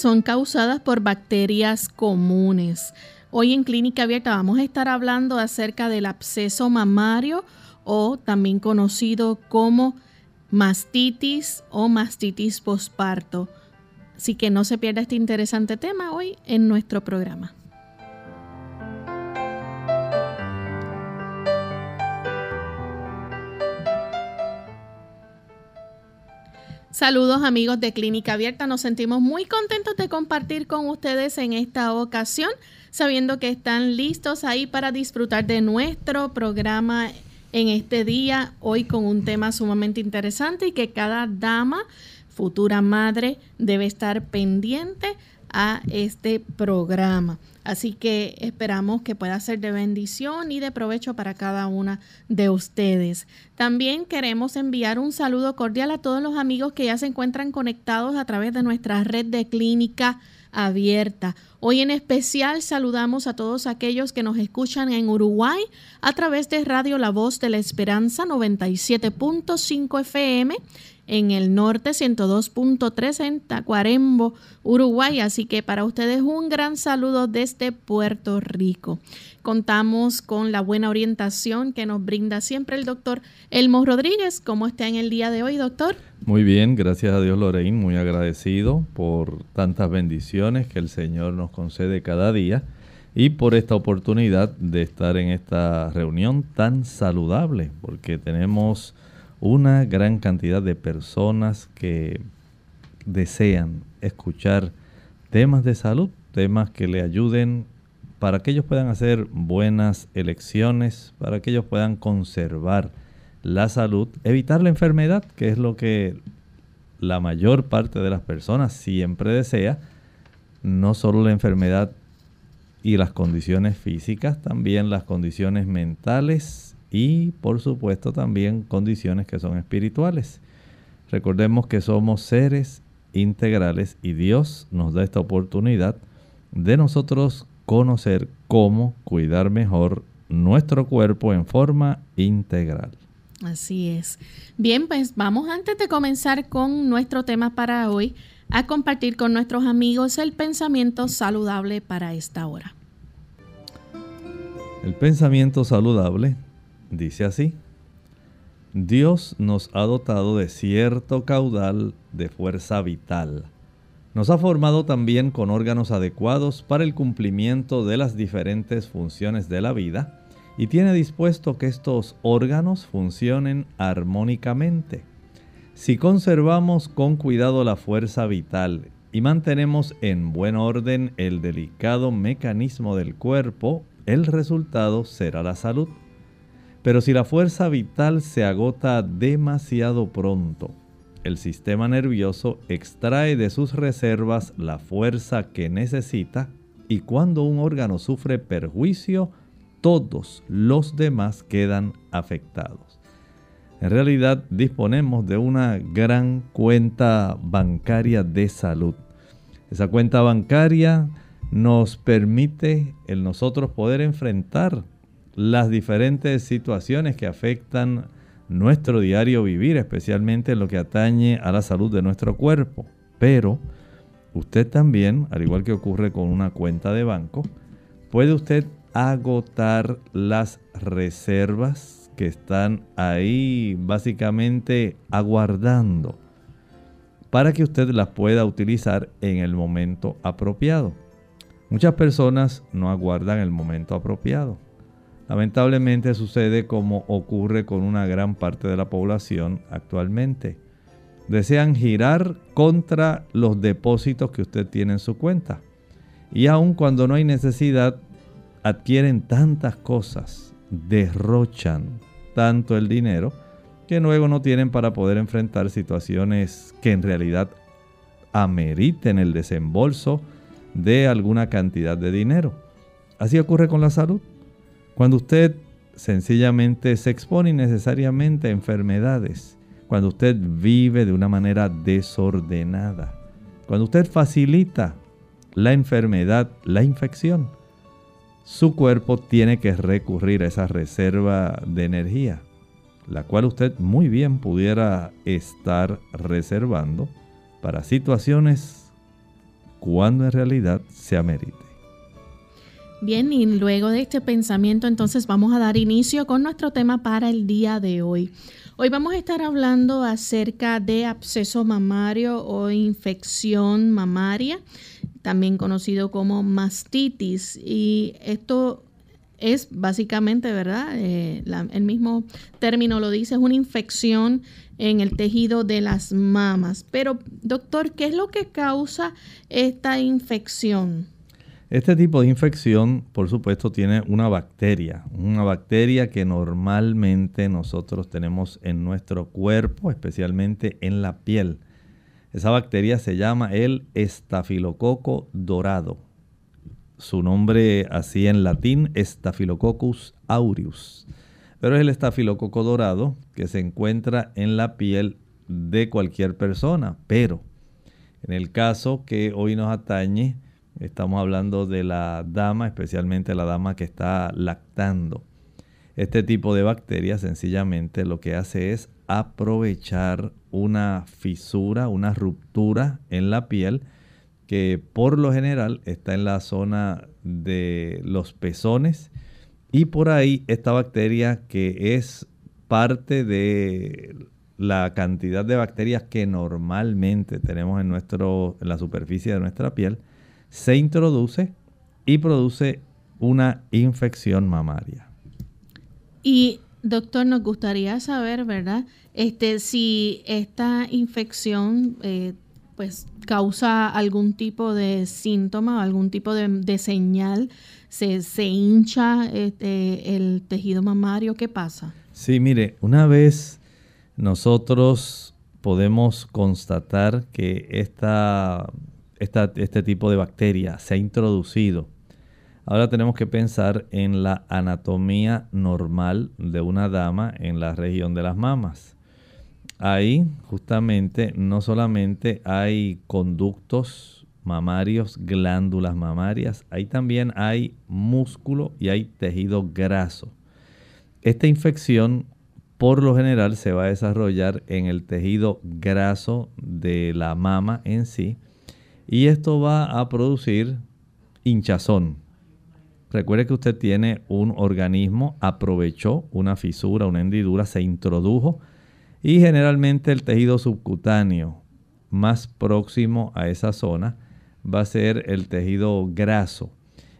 Son causadas por bacterias comunes. Hoy en Clínica Abierta vamos a estar hablando acerca del absceso mamario o también conocido como mastitis o mastitis posparto. Así que no se pierda este interesante tema hoy en nuestro programa. Saludos amigos de Clínica Abierta, nos sentimos muy contentos de compartir con ustedes en esta ocasión, sabiendo que están listos ahí para disfrutar de nuestro programa en este día, hoy con un tema sumamente interesante y que cada dama, futura madre, debe estar pendiente a este programa. Así que esperamos que pueda ser de bendición y de provecho para cada una de ustedes. También queremos enviar un saludo cordial a todos los amigos que ya se encuentran conectados a través de nuestra red de clínica abierta. Hoy en especial saludamos a todos aquellos que nos escuchan en Uruguay a través de Radio La Voz de la Esperanza 97.5 FM en el norte, 102.3 en Uruguay. Así que para ustedes un gran saludo desde Puerto Rico. Contamos con la buena orientación que nos brinda siempre el doctor Elmo Rodríguez. ¿Cómo está en el día de hoy, doctor? Muy bien, gracias a Dios, Lorraine. Muy agradecido por tantas bendiciones que el Señor nos concede cada día y por esta oportunidad de estar en esta reunión tan saludable, porque tenemos una gran cantidad de personas que desean escuchar temas de salud, temas que le ayuden para que ellos puedan hacer buenas elecciones, para que ellos puedan conservar la salud, evitar la enfermedad, que es lo que la mayor parte de las personas siempre desea, no solo la enfermedad y las condiciones físicas, también las condiciones mentales, y por supuesto también condiciones que son espirituales. Recordemos que somos seres integrales y Dios nos da esta oportunidad de nosotros conocer cómo cuidar mejor nuestro cuerpo en forma integral. Así es. Bien, pues vamos antes de comenzar con nuestro tema para hoy a compartir con nuestros amigos el pensamiento saludable para esta hora. El pensamiento saludable Dice así, Dios nos ha dotado de cierto caudal de fuerza vital. Nos ha formado también con órganos adecuados para el cumplimiento de las diferentes funciones de la vida y tiene dispuesto que estos órganos funcionen armónicamente. Si conservamos con cuidado la fuerza vital y mantenemos en buen orden el delicado mecanismo del cuerpo, el resultado será la salud. Pero si la fuerza vital se agota demasiado pronto, el sistema nervioso extrae de sus reservas la fuerza que necesita y cuando un órgano sufre perjuicio, todos los demás quedan afectados. En realidad disponemos de una gran cuenta bancaria de salud. Esa cuenta bancaria nos permite el nosotros poder enfrentar las diferentes situaciones que afectan nuestro diario vivir, especialmente en lo que atañe a la salud de nuestro cuerpo. Pero usted también, al igual que ocurre con una cuenta de banco, puede usted agotar las reservas que están ahí básicamente aguardando para que usted las pueda utilizar en el momento apropiado. Muchas personas no aguardan el momento apropiado Lamentablemente sucede como ocurre con una gran parte de la población actualmente. Desean girar contra los depósitos que usted tiene en su cuenta. Y aun cuando no hay necesidad, adquieren tantas cosas, derrochan tanto el dinero, que luego no tienen para poder enfrentar situaciones que en realidad ameriten el desembolso de alguna cantidad de dinero. Así ocurre con la salud. Cuando usted sencillamente se expone innecesariamente a enfermedades, cuando usted vive de una manera desordenada, cuando usted facilita la enfermedad, la infección, su cuerpo tiene que recurrir a esa reserva de energía, la cual usted muy bien pudiera estar reservando para situaciones cuando en realidad se amerite. Bien, y luego de este pensamiento entonces vamos a dar inicio con nuestro tema para el día de hoy. Hoy vamos a estar hablando acerca de absceso mamario o infección mamaria, también conocido como mastitis. Y esto es básicamente, ¿verdad? Eh, el mismo término lo dice, es una infección en el tejido de las mamas. Pero, doctor, ¿qué es lo que causa esta infección? Este tipo de infección, por supuesto, tiene una bacteria, una bacteria que normalmente nosotros tenemos en nuestro cuerpo, especialmente en la piel. Esa bacteria se llama el estafilococo dorado. Su nombre así en latín, Staphylococcus aureus. Pero es el estafilococo dorado que se encuentra en la piel de cualquier persona. Pero en el caso que hoy nos atañe, Estamos hablando de la dama, especialmente la dama que está lactando. Este tipo de bacteria sencillamente lo que hace es aprovechar una fisura, una ruptura en la piel que por lo general está en la zona de los pezones y por ahí esta bacteria que es parte de la cantidad de bacterias que normalmente tenemos en, nuestro, en la superficie de nuestra piel, se introduce y produce una infección mamaria. Y doctor, nos gustaría saber, ¿verdad? Este, si esta infección eh, pues causa algún tipo de síntoma, algún tipo de, señal, se, se hincha este, el tejido mamario, ¿qué pasa? Sí, mire, una vez nosotros podemos constatar que esta este tipo de bacteria se ha introducido. Ahora tenemos que pensar en la anatomía normal de una dama en la región de las mamas. Ahí justamente no solamente hay conductos mamarios, glándulas mamarias, ahí también hay músculo y hay tejido graso. Esta infección por lo general se va a desarrollar en el tejido graso de la mama en sí y esto va a producir hinchazón. Recuerde que usted tiene un organismo, aprovechó una fisura, una hendidura, se introdujo y generalmente el tejido subcutáneo más próximo a esa zona va a ser el tejido graso.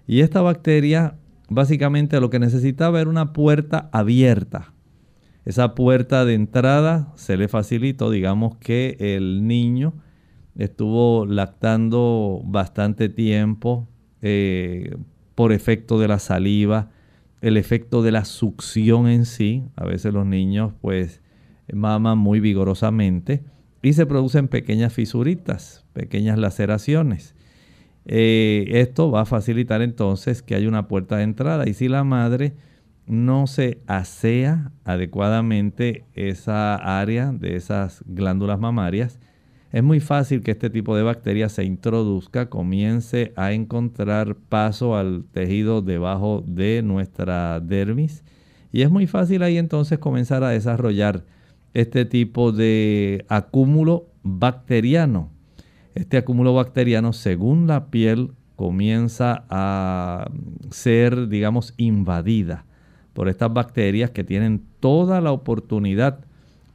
Y esta bacteria básicamente lo que necesitaba era una puerta abierta. Esa puerta de entrada se le facilitó, digamos que el niño estuvo lactando bastante tiempo eh, por efecto de la saliva, el efecto de la succión en sí. A veces los niños pues maman muy vigorosamente y se producen pequeñas fisuritas, pequeñas laceraciones. Eh, esto va a facilitar entonces que haya una puerta de entrada y si la madre no se asea adecuadamente esa área de esas glándulas mamarias, es muy fácil que este tipo de bacteria se introduzca, comience a encontrar paso al tejido debajo de nuestra dermis y es muy fácil ahí entonces comenzar a desarrollar este tipo de acúmulo bacteriano. Este acúmulo bacteriano, según la piel, comienza a ser, digamos, invadida por estas bacterias que tienen toda la oportunidad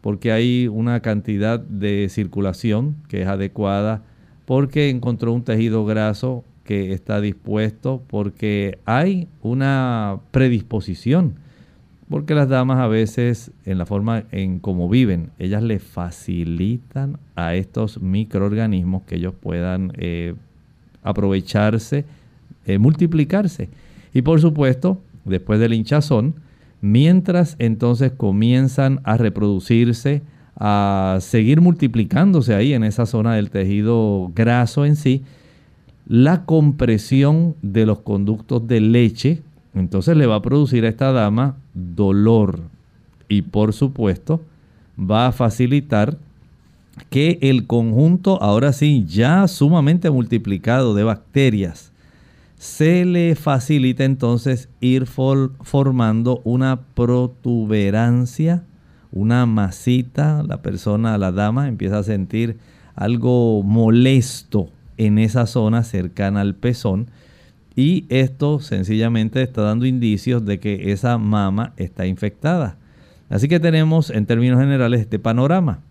porque hay una cantidad de circulación que es adecuada, porque encontró un tejido graso que está dispuesto porque hay una predisposición. Porque las damas a veces, en la forma en cómo viven, ellas le facilitan a estos microorganismos que ellos puedan eh, aprovecharse, eh, multiplicarse. Y por supuesto, después del hinchazón, mientras entonces comienzan a reproducirse, a seguir multiplicándose ahí en esa zona del tejido graso en sí, la compresión de los conductos de leche, entonces le va a producir a esta dama dolor y por supuesto va a facilitar que el conjunto, ahora sí, ya sumamente multiplicado de bacterias, se le facilita entonces ir formando una protuberancia, una masita, la persona, la dama empieza a sentir algo molesto en esa zona cercana al pezón y esto sencillamente está dando indicios de que esa mama está infectada. Así que tenemos en términos generales este panorama.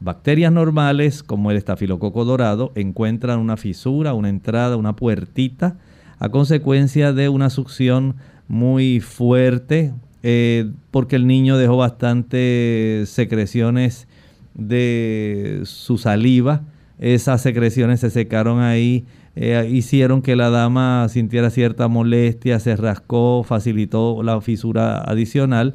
Bacterias normales como el estafilococo dorado encuentran una fisura, una entrada, una puertita a consecuencia de una succión muy fuerte eh, porque el niño dejó bastantes secreciones de su saliva. Esas secreciones se secaron ahí eh, hicieron que la dama sintiera cierta molestia, se rascó, facilitó la fisura adicional,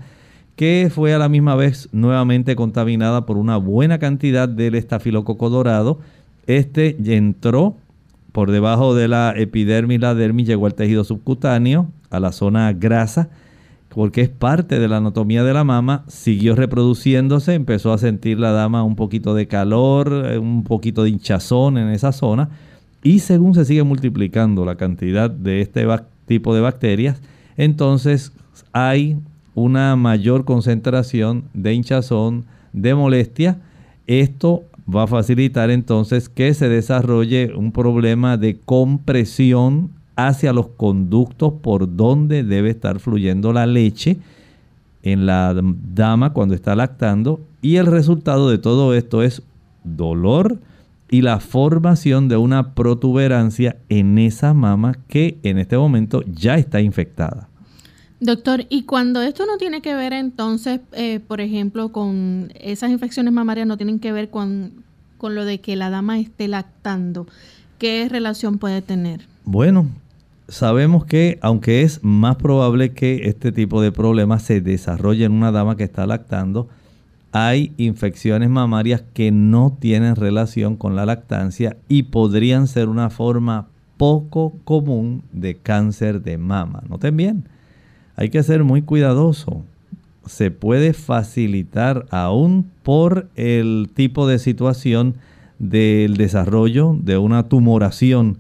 que fue a la misma vez nuevamente contaminada por una buena cantidad del estafilococo dorado. Este entró por debajo de la epidermis, la dermis, llegó al tejido subcutáneo, a la zona grasa, porque es parte de la anatomía de la mama, siguió reproduciéndose, empezó a sentir la dama un poquito de calor, eh, un poquito de hinchazón en esa zona y según se sigue multiplicando la cantidad de este tipo de bacterias, entonces hay una mayor concentración de hinchazón, de molestia. Esto va a facilitar entonces que se desarrolle un problema de compresión hacia los conductos por donde debe estar fluyendo la leche en la dama cuando está lactando y el resultado de todo esto es dolor, y la formación de una protuberancia en esa mama que en este momento ya está infectada. Doctor, y cuando esto no tiene que ver entonces, eh, por ejemplo, con esas infecciones mamarias, no tienen que ver con, con lo de que la dama esté lactando, ¿qué relación puede tener? Bueno, sabemos que aunque es más probable que este tipo de problemas se desarrolle en una dama que está lactando, hay infecciones mamarias que no tienen relación con la lactancia y podrían ser una forma poco común de cáncer de mama. Noten bien, hay que ser muy cuidadoso. Se puede facilitar aún por el tipo de situación del desarrollo de una tumoración,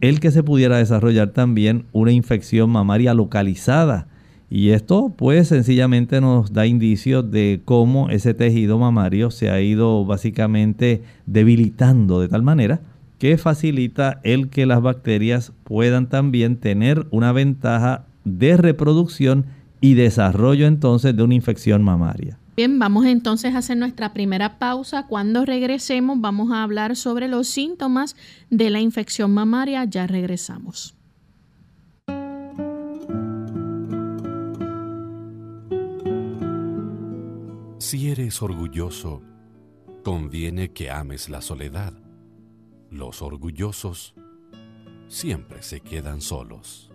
el que se pudiera desarrollar también una infección mamaria localizada y esto pues sencillamente nos da indicios de cómo ese tejido mamario se ha ido básicamente debilitando de tal manera que facilita el que las bacterias puedan también tener una ventaja de reproducción y desarrollo entonces de una infección mamaria. Bien, vamos entonces a hacer nuestra primera pausa. Cuando regresemos vamos a hablar sobre los síntomas de la infección mamaria. Ya regresamos. Si eres orgulloso, conviene que ames la soledad. Los orgullosos siempre se quedan solos.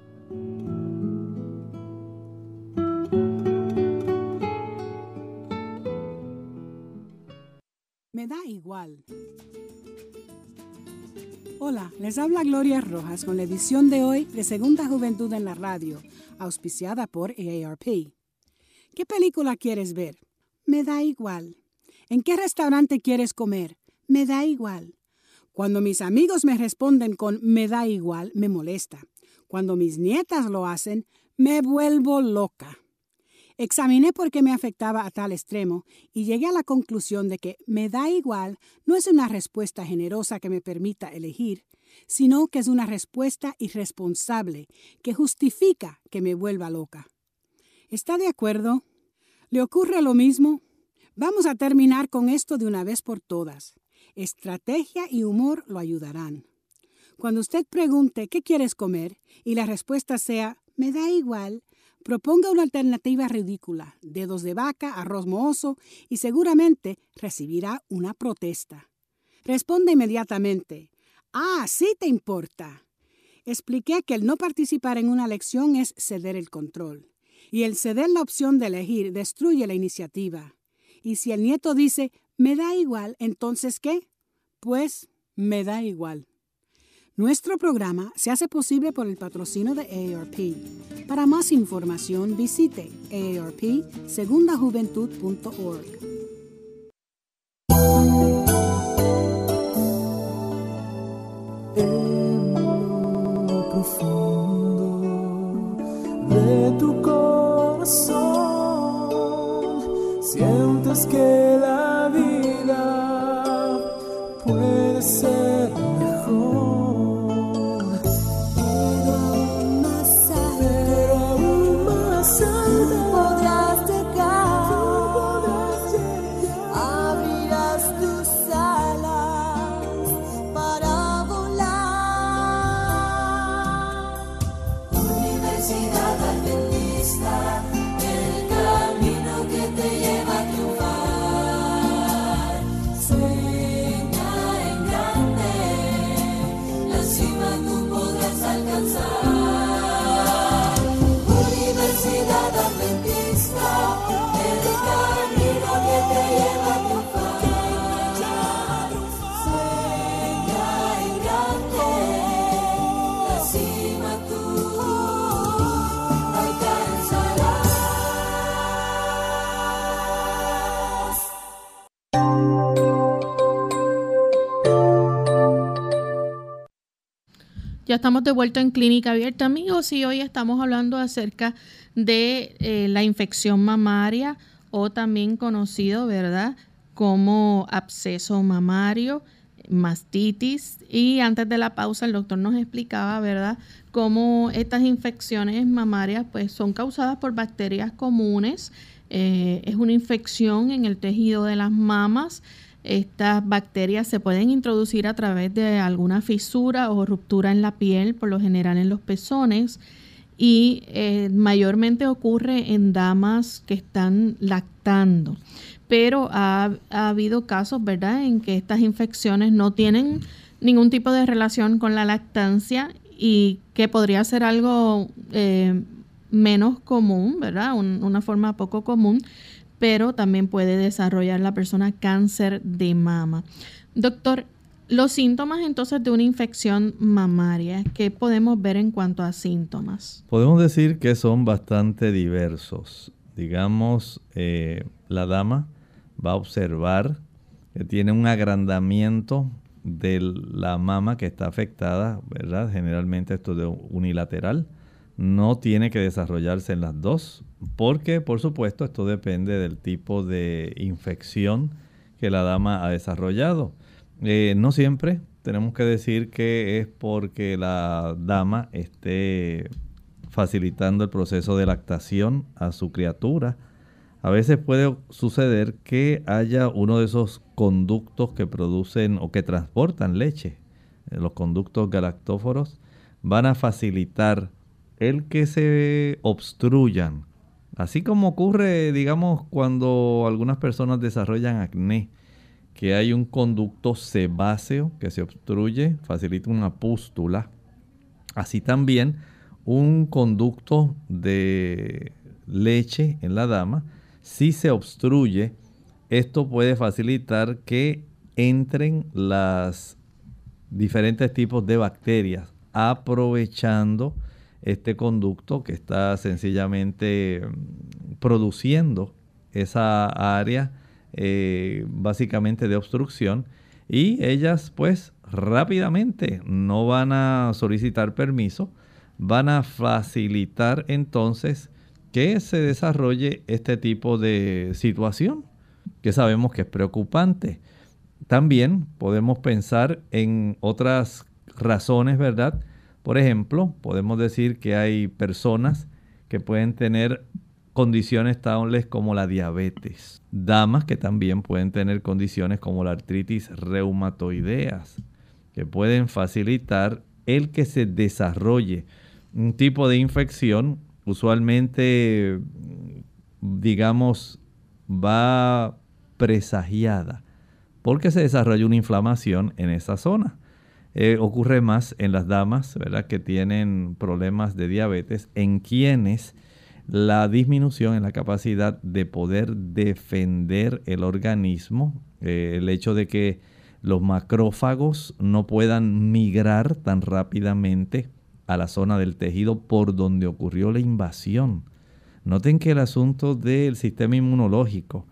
Me da igual. Hola, les habla Gloria Rojas con la edición de hoy de Segunda Juventud en la Radio, auspiciada por AARP. ¿Qué película quieres ver? Me da igual. ¿En qué restaurante quieres comer? Me da igual. Cuando mis amigos me responden con me da igual, me molesta. Cuando mis nietas lo hacen, me vuelvo loca. Examiné por qué me afectaba a tal extremo y llegué a la conclusión de que me da igual no es una respuesta generosa que me permita elegir, sino que es una respuesta irresponsable que justifica que me vuelva loca. ¿Está de acuerdo? ¿Le ocurre lo mismo? Vamos a terminar con esto de una vez por todas. Estrategia y humor lo ayudarán. Cuando usted pregunte ¿qué quieres comer? y la respuesta sea me da igual, proponga una alternativa ridícula, dedos de vaca, arroz mohoso y seguramente recibirá una protesta. Responde inmediatamente Ah, sí te importa. Expliqué que el no participar en una lección es ceder el control. Y el ceder la opción de elegir destruye la iniciativa. Y si el nieto dice, me da igual, entonces ¿qué? Pues me da igual. Nuestro programa se hace posible por el patrocinio de AARP. Para más información visite aarpsegundajuventud.org. de tu corazón sientes que la vida puede ser That's all. Ya estamos de vuelta en Clínica Abierta, amigos, y hoy estamos hablando acerca de eh, la infección mamaria o también conocido, ¿verdad?, como absceso mamario, mastitis. Y antes de la pausa, el doctor nos explicaba, ¿verdad?, cómo estas infecciones mamarias pues son causadas por bacterias comunes. Eh, es una infección en el tejido de las mamas estas bacterias se pueden introducir a través de alguna fisura o ruptura en la piel, por lo general en los pezones, y eh, mayormente ocurre en damas que están lactando. Pero ha, habido casos, ¿verdad?, en que estas infecciones no tienen ningún tipo de relación con la lactancia y que podría ser algo eh, menos común, ¿verdad? una forma poco común, pero también puede desarrollar la persona cáncer de mama. Doctor, los síntomas entonces de una infección mamaria, ¿qué podemos ver en cuanto a síntomas? Podemos decir que son bastante diversos. Digamos, eh, la dama va a observar que tiene un agrandamiento de la mama que está afectada, ¿verdad? Generalmente esto de unilateral no tiene que desarrollarse en las dos, porque por supuesto esto depende del tipo de infección que la dama ha desarrollado. Eh, no siempre tenemos que decir que es porque la dama esté facilitando el proceso de lactación a su criatura. A veces puede suceder que haya uno de esos conductos que producen o que transportan leche. Eh, los conductos galactóforos van a facilitar el que se obstruyan. Así como ocurre, digamos, cuando algunas personas desarrollan acné, que hay un conducto sebáceo que se obstruye, facilita una pústula. Así también un conducto de leche en la dama, si se obstruye, esto puede facilitar que entren las diferentes tipos de bacterias aprovechando este conducto que está sencillamente mm, produciendo esa área eh, básicamente de obstrucción y ellas pues rápidamente no van a solicitar permiso, van a facilitar entonces que se desarrolle este tipo de situación que sabemos que es preocupante. También podemos pensar en otras razones, ¿verdad? Por ejemplo, podemos decir que hay personas que pueden tener condiciones tales como la diabetes, damas que también pueden tener condiciones como la artritis reumatoideas, que pueden facilitar el que se desarrolle un tipo de infección, usualmente, digamos, va presagiada porque se desarrolla una inflamación en esa zona. Eh, ocurre más en las damas, ¿verdad? Que tienen problemas de diabetes, en quienes la disminución en la capacidad de poder defender el organismo, eh, el hecho de que los macrófagos no puedan migrar tan rápidamente a la zona del tejido por donde ocurrió la invasión. Noten que el asunto del sistema inmunológico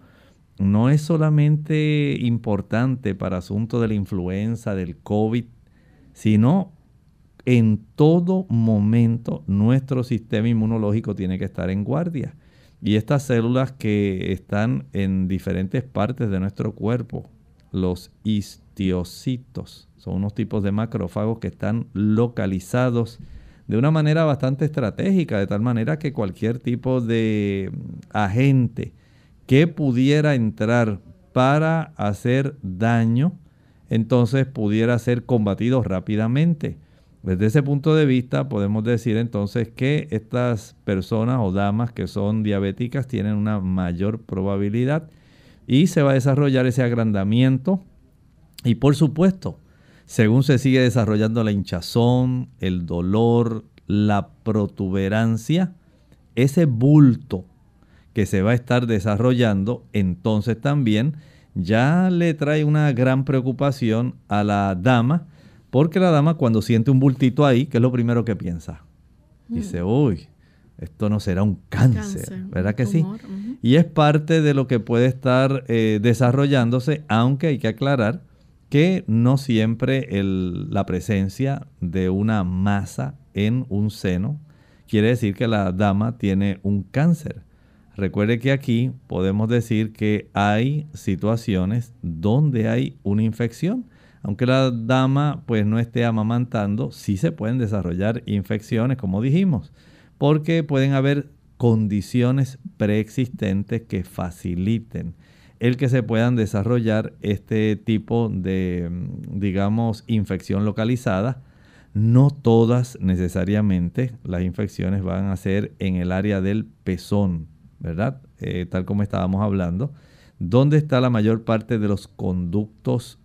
no es solamente importante para asunto de la influenza, del COVID, sino en todo momento nuestro sistema inmunológico tiene que estar en guardia. Y estas células que están en diferentes partes de nuestro cuerpo, los histiocitos, son unos tipos de macrófagos que están localizados de una manera bastante estratégica, de tal manera que cualquier tipo de agente que pudiera entrar para hacer daño, entonces pudiera ser combatido rápidamente. Desde ese punto de vista podemos decir entonces que estas personas o damas que son diabéticas tienen una mayor probabilidad y se va a desarrollar ese agrandamiento y por supuesto, según se sigue desarrollando la hinchazón, el dolor, la protuberancia, ese bulto que se va a estar desarrollando, entonces también ya le trae una gran preocupación a la dama, porque la dama cuando siente un bultito ahí, ¿qué es lo primero que piensa? Dice, mm. uy, esto no será un cáncer, ¿verdad que sí? Y es parte de lo que puede estar eh, desarrollándose, aunque hay que aclarar que no siempre la presencia de una masa en un seno quiere decir que la dama tiene un cáncer. Recuerde que aquí podemos decir que hay situaciones donde hay una infección aunque la dama pues no esté amamantando, sí se pueden desarrollar infecciones, como dijimos, porque pueden haber condiciones preexistentes que faciliten el que se puedan desarrollar este tipo de, digamos, infección localizada. No todas necesariamente las infecciones van a ser en el área del pezón, ¿verdad? Eh, tal como estábamos hablando. ¿Dónde está la mayor parte de los conductos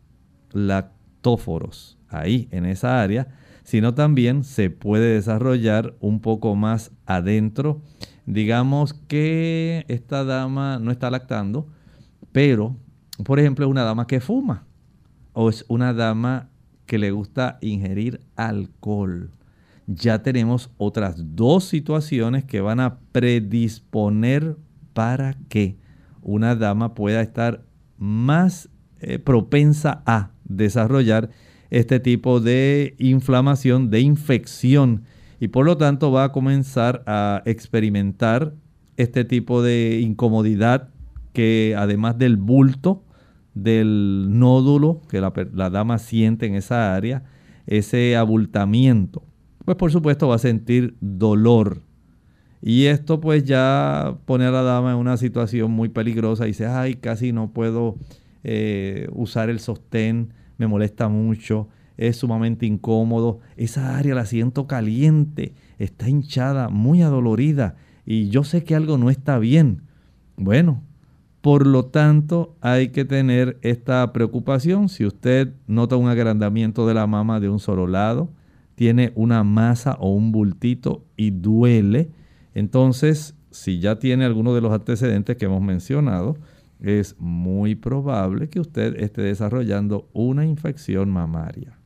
lactóforos, ahí en esa área, sino también se puede desarrollar un poco más adentro. Digamos que esta dama no está lactando, pero, por ejemplo, es una dama que fuma o es una dama que le gusta ingerir alcohol. Ya tenemos otras dos situaciones que van a predisponer para que una dama pueda estar más eh, propensa a desarrollar este tipo de inflamación, de infección. Y por lo tanto va a comenzar a experimentar este tipo de incomodidad que además del bulto, del nódulo que la, la, dama siente en esa área, ese abultamiento, pues por supuesto va a sentir dolor. Y esto pues ya pone a la dama en una situación muy peligrosa dice, ay, casi no puedo eh, usar el sostén, me molesta mucho, es sumamente incómodo, esa área la siento caliente, está hinchada, muy adolorida y yo sé que algo no está bien. Bueno, por lo tanto hay que tener esta preocupación. Si usted nota un agrandamiento de la mama de un solo lado, tiene una masa o un bultito y duele, entonces si ya tiene alguno de los antecedentes que hemos mencionado, es muy probable que usted esté desarrollando una infección mamaria.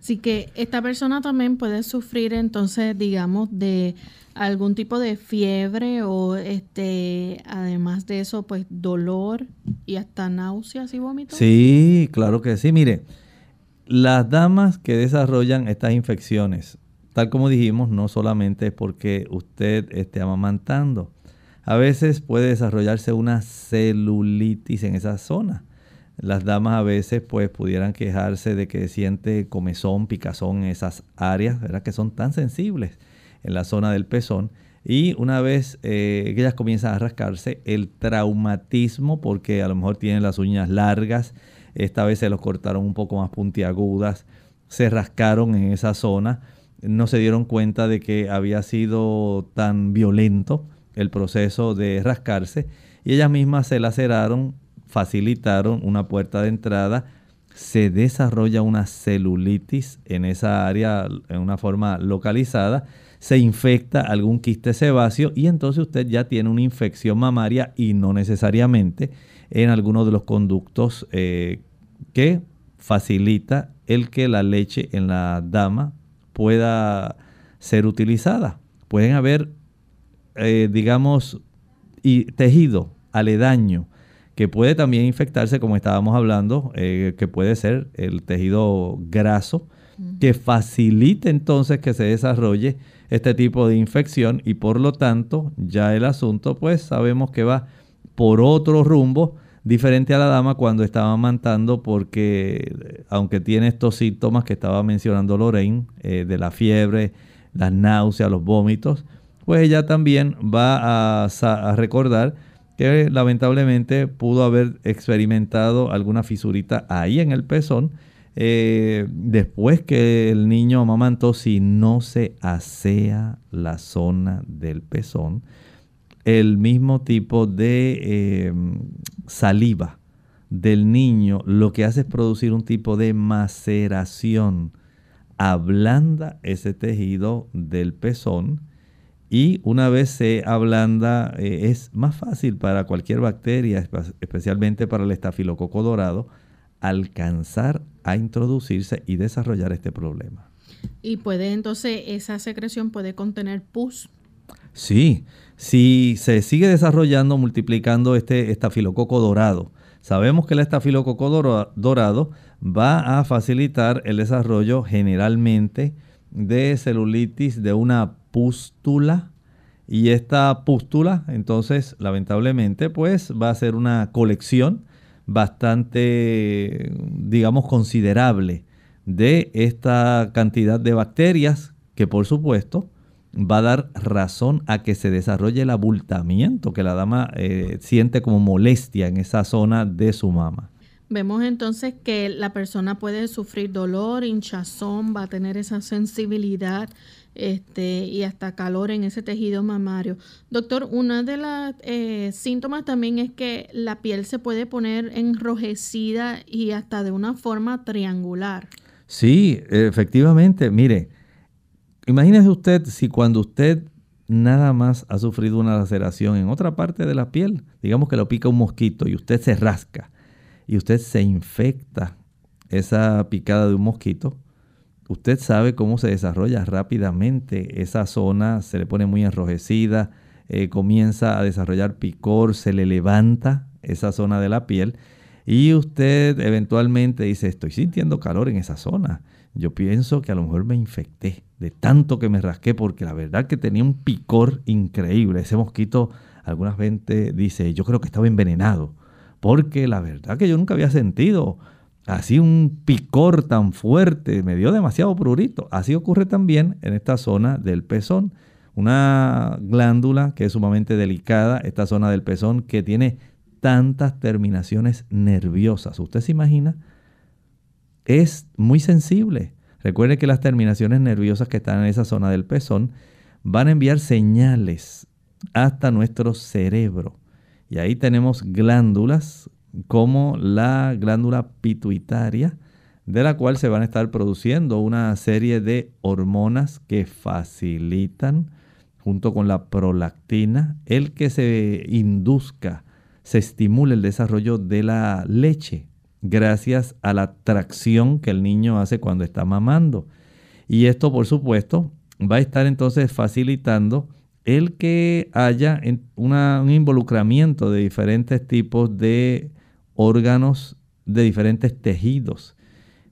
Así que esta persona también puede sufrir entonces, digamos, de algún tipo de fiebre o este, además de eso, pues dolor y hasta náuseas y vómitos. Sí, claro que sí. Mire, las damas que desarrollan estas infecciones, tal como dijimos, no solamente es porque usted esté amamantando, a veces puede desarrollarse una celulitis en esa zona. Las damas a veces pues pudieran quejarse de que siente comezón, picazón en esas áreas, ¿verdad? Que son tan sensibles en la zona del pezón. Y una vez eh, que ellas comienzan a rascarse, el traumatismo, porque a lo mejor tienen las uñas largas, esta vez se los cortaron un poco más puntiagudas, se rascaron en esa zona, no se dieron cuenta de que había sido tan violento el proceso de rascarse y ellas mismas se laceraron, facilitaron una puerta de entrada, se desarrolla una celulitis en esa área en una forma localizada, se infecta algún quiste sebáceo y entonces usted ya tiene una infección mamaria y no necesariamente en alguno de los conductos eh, que facilita el que la leche en la dama pueda ser utilizada. Pueden haber, eh, digamos, y tejido aledaño que puede también infectarse, como estábamos hablando, eh, que puede ser el tejido graso, que facilite entonces que se desarrolle este tipo de infección y por lo tanto ya el asunto pues sabemos que va por otro rumbo diferente a la dama cuando estaba amantando porque aunque tiene estos síntomas que estaba mencionando Lorraine, eh, de la fiebre, las náuseas, los vómitos, pues ella también va a, recordar que lamentablemente pudo haber experimentado alguna fisurita ahí en el pezón eh, después que el niño amamantó si no se asea la zona del pezón el mismo tipo de em, saliva del niño lo que hace es producir un tipo de maceración. Ablanda ese tejido del pezón y una vez se ablanda eh, es más fácil para cualquier bacteria, especialmente para el estafilococo dorado, alcanzar a introducirse y desarrollar este problema. Y puede entonces, esa secreción puede contener pus. Sí, si se sigue desarrollando, multiplicando este estafilococo dorado, sabemos que el estafilococo dorado va a facilitar el desarrollo generalmente de celulitis de una pústula y esta pústula entonces lamentablemente pues va a ser una colección bastante digamos considerable de esta cantidad de bacterias que por supuesto va a dar razón a que se desarrolle el abultamiento que la dama eh, siente como molestia en esa zona de su mama. Vemos entonces que la persona puede sufrir dolor, hinchazón, va a tener esa sensibilidad este, y hasta calor en ese tejido mamario. Doctor, uno de los eh, síntomas también es que la piel se puede poner enrojecida y hasta de una forma triangular. Sí, efectivamente. Mire, Imagínese usted si cuando usted nada más ha sufrido una laceración en otra parte de la piel, digamos que lo pica un mosquito y usted se rasca y usted se infecta esa picada de un mosquito, usted sabe cómo se desarrolla rápidamente esa zona, se le pone muy enrojecida, eh, comienza a desarrollar picor, se le levanta esa zona de la piel y usted eventualmente dice, estoy sintiendo calor en esa zona yo pienso que a lo mejor me infecté de tanto que me rasqué porque la verdad que tenía un picor increíble. Ese mosquito, algunas veces dice, yo creo que estaba envenenado porque la verdad que yo nunca había sentido así un picor tan fuerte, me dio demasiado prurito. Así ocurre también en esta zona del pezón, una glándula que es sumamente delicada, esta zona del pezón que tiene tantas terminaciones nerviosas. ¿Usted se imagina? Es muy sensible. Recuerde que las terminaciones nerviosas que están en esa zona del pezón van a enviar señales hasta nuestro cerebro. Y ahí tenemos glándulas como la glándula pituitaria, de la cual se van a estar produciendo una serie de hormonas que facilitan, junto con la prolactina, el que se induzca, se estimule el desarrollo de la leche gracias a la tracción que el niño hace cuando está mamando. Y esto, por supuesto, va a estar entonces facilitando el que haya un involucramiento de diferentes tipos de órganos, de diferentes tejidos.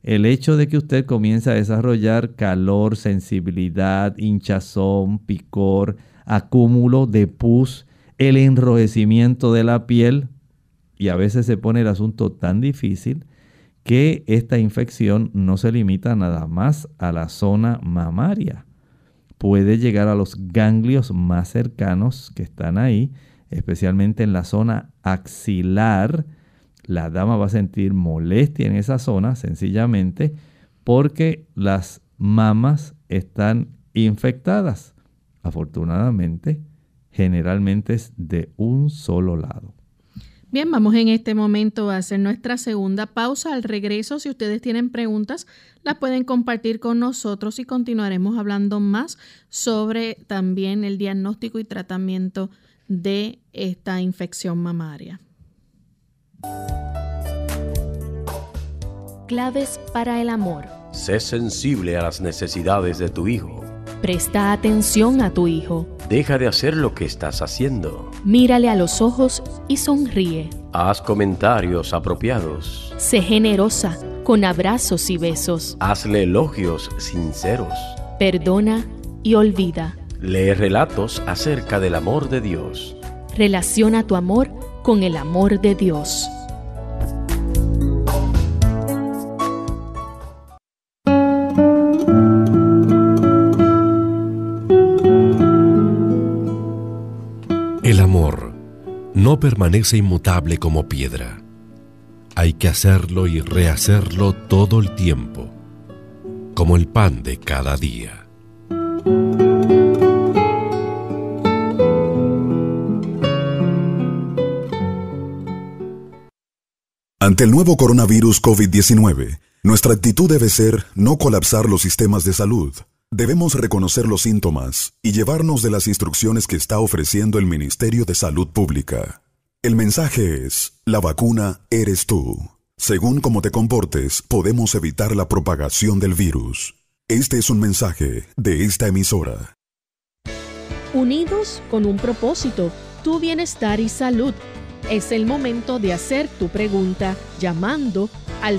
El hecho de que usted comience a desarrollar calor, sensibilidad, hinchazón, picor, acúmulo de pus, el enrojecimiento de la piel, y a veces se pone el asunto tan difícil que esta infección no se limita nada más a la zona mamaria. Puede llegar a los ganglios más cercanos que están ahí, especialmente en la zona axilar. La dama va a sentir molestia en esa zona sencillamente porque las mamas están infectadas. Afortunadamente, generalmente es de un solo lado. Bien, vamos en este momento a hacer nuestra segunda pausa. Al regreso, si ustedes tienen preguntas, las pueden compartir con nosotros y continuaremos hablando más sobre también el diagnóstico y tratamiento de esta infección mamaria. Claves para el amor. Sé sensible a las necesidades de tu hijo. Presta atención a tu hijo. Deja de hacer lo que estás haciendo. Mírale a los ojos y sonríe. Haz comentarios apropiados. Sé generosa con abrazos y besos. Hazle elogios sinceros. Perdona y olvida. Lee relatos acerca del amor de Dios. Relaciona tu amor con el amor de Dios. No permanece inmutable como piedra. Hay que hacerlo y rehacerlo todo el tiempo, como el pan de cada día. Ante el nuevo coronavirus COVID-19, nuestra actitud debe ser no colapsar los sistemas de salud. Debemos reconocer los síntomas y llevarnos de las instrucciones que está ofreciendo el Ministerio de Salud Pública. El mensaje es, la vacuna eres tú. Según cómo te comportes, podemos evitar la propagación del virus. Este es un mensaje de esta emisora. Unidos con un propósito, tu bienestar y salud. Es el momento de hacer tu pregunta llamando al